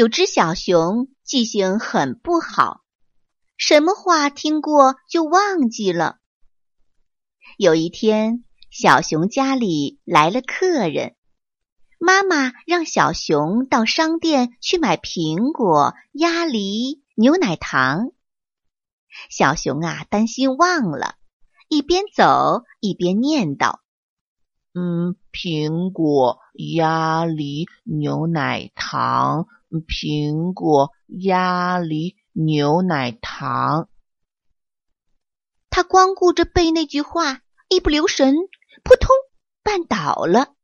有只小熊记性很不好，什么话听过就忘记了。有一天，小熊家里来了客人，妈妈让小熊到商店去买苹果、鸭梨、牛奶糖。小熊啊，担心忘了，一边走一边念叨：“嗯，苹果、鸭梨、牛奶糖。”苹果、鸭梨、牛奶糖。他光顾着背那句话，一不留神，扑通，绊倒了。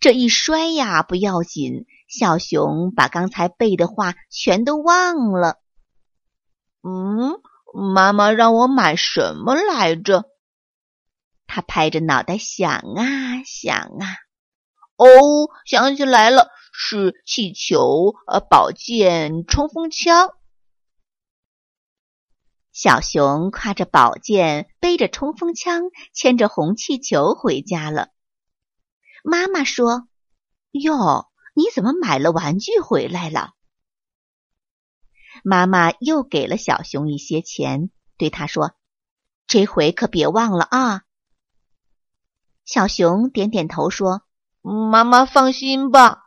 这一摔呀，不要紧，小熊把刚才背的话全都忘了。嗯，妈妈让我买什么来着？他拍着脑袋想啊想啊，哦，想起来了。是气球、呃，宝剑、冲锋枪。小熊挎着宝剑，背着冲锋枪，牵着红气球回家了。妈妈说：“哟，你怎么买了玩具回来了？”妈妈又给了小熊一些钱，对他说：“这回可别忘了啊。”小熊点点头说：“妈妈放心吧。”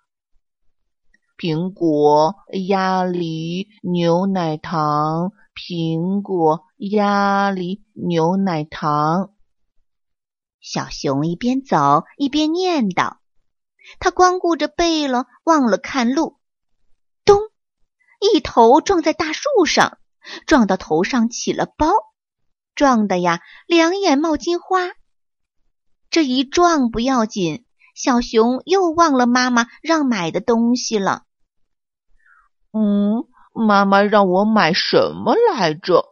苹果、鸭梨、牛奶糖，苹果、鸭梨、牛奶糖。小熊一边走一边念叨，他光顾着背了，忘了看路。咚！一头撞在大树上，撞到头上起了包，撞的呀两眼冒金花。这一撞不要紧，小熊又忘了妈妈让买的东西了。嗯，妈妈让我买什么来着？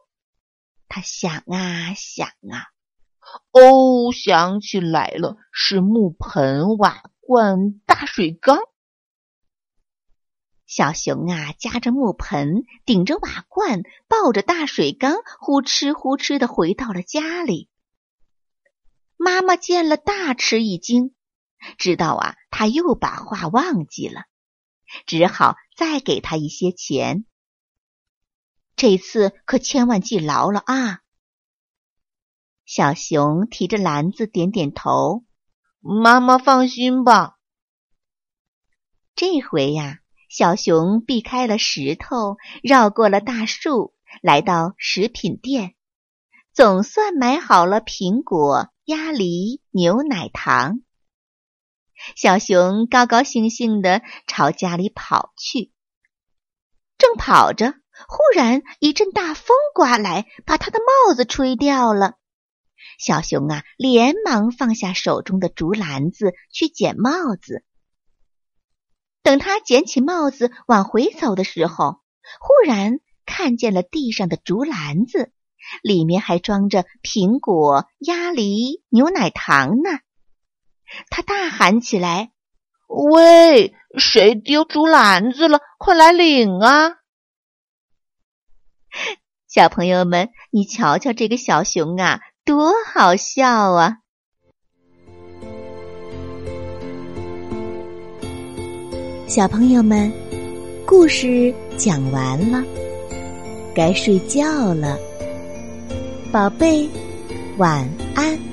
他想啊想啊，哦，想起来了，是木盆、瓦罐、大水缸。小熊啊，夹着木盆，顶着瓦罐，抱着大水缸，呼哧呼哧的回到了家里。妈妈见了，大吃一惊，知道啊，他又把话忘记了。只好再给他一些钱。这次可千万记牢了啊！小熊提着篮子点点头：“妈妈放心吧。”这回呀，小熊避开了石头，绕过了大树，来到食品店，总算买好了苹果、鸭梨、牛奶糖。小熊高高兴兴的朝家里跑去，正跑着，忽然一阵大风刮来，把他的帽子吹掉了。小熊啊，连忙放下手中的竹篮子去捡帽子。等他捡起帽子往回走的时候，忽然看见了地上的竹篮子，里面还装着苹果、鸭梨、牛奶糖呢。他大喊起来：“喂，谁丢竹篮子了？快来领啊！”小朋友们，你瞧瞧这个小熊啊，多好笑啊！小朋友们，故事讲完了，该睡觉了，宝贝，晚安。